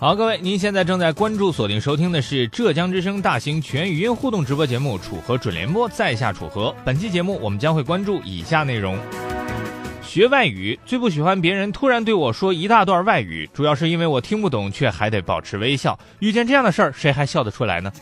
好，各位，您现在正在关注、锁定收听的是浙江之声大型全语音互动直播节目《楚河准联播》，在下楚河。本期节目我们将会关注以下内容：学外语最不喜欢别人突然对我说一大段外语，主要是因为我听不懂，却还得保持微笑。遇见这样的事儿，谁还笑得出来呢？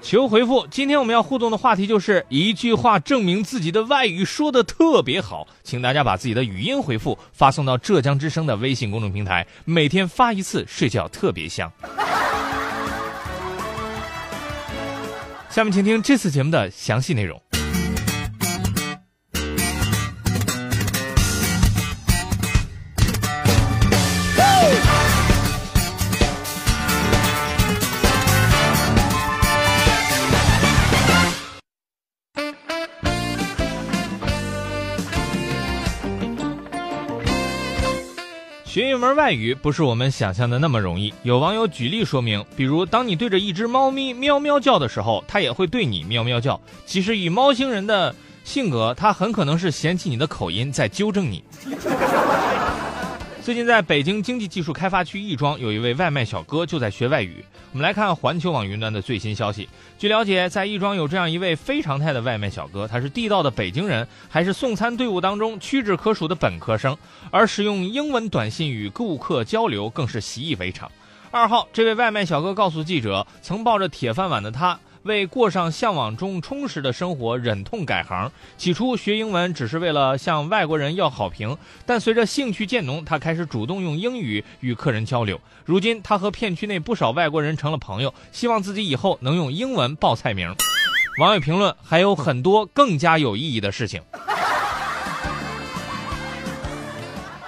求回复。今天我们要互动的话题就是一句话证明自己的外语说的特别好，请大家把自己的语音回复发送到浙江之声的微信公众平台，每天发一次，睡觉特别香。下面请听这次节目的详细内容。学一门外语不是我们想象的那么容易。有网友举例说明，比如当你对着一只猫咪喵喵叫的时候，它也会对你喵喵叫。其实以猫星人的性格，它很可能是嫌弃你的口音，在纠正你。最近在北京经济技术开发区亦庄，有一位外卖小哥就在学外语。我们来看环球网云端的最新消息。据了解，在亦庄有这样一位非常态的外卖小哥，他是地道的北京人，还是送餐队伍当中屈指可数的本科生，而使用英文短信与顾客交流更是习以为常。二号，这位外卖小哥告诉记者，曾抱着铁饭碗的他。为过上向往中充实的生活，忍痛改行。起初学英文只是为了向外国人要好评，但随着兴趣渐浓，他开始主动用英语与客人交流。如今，他和片区内不少外国人成了朋友，希望自己以后能用英文报菜名。网友评论还有很多更加有意义的事情。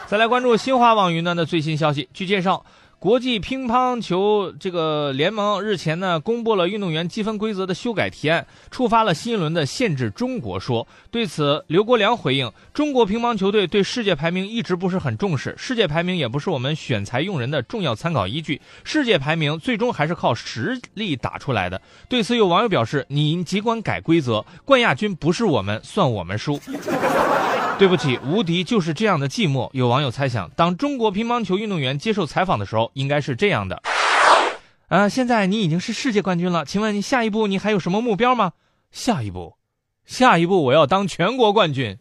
再来关注新华网云端的最新消息，据介绍。国际乒乓球这个联盟日前呢，公布了运动员积分规则的修改提案，触发了新一轮的限制中国说。对此，刘国梁回应：中国乒乓球队对世界排名一直不是很重视，世界排名也不是我们选材用人的重要参考依据，世界排名最终还是靠实力打出来的。对此，有网友表示：你尽管改规则，冠亚军不是我们，算我们输。对不起，无敌就是这样的寂寞。有网友猜想，当中国乒乓球运动员接受采访的时候，应该是这样的：啊，现在你已经是世界冠军了，请问你下一步你还有什么目标吗？下一步，下一步我要当全国冠军。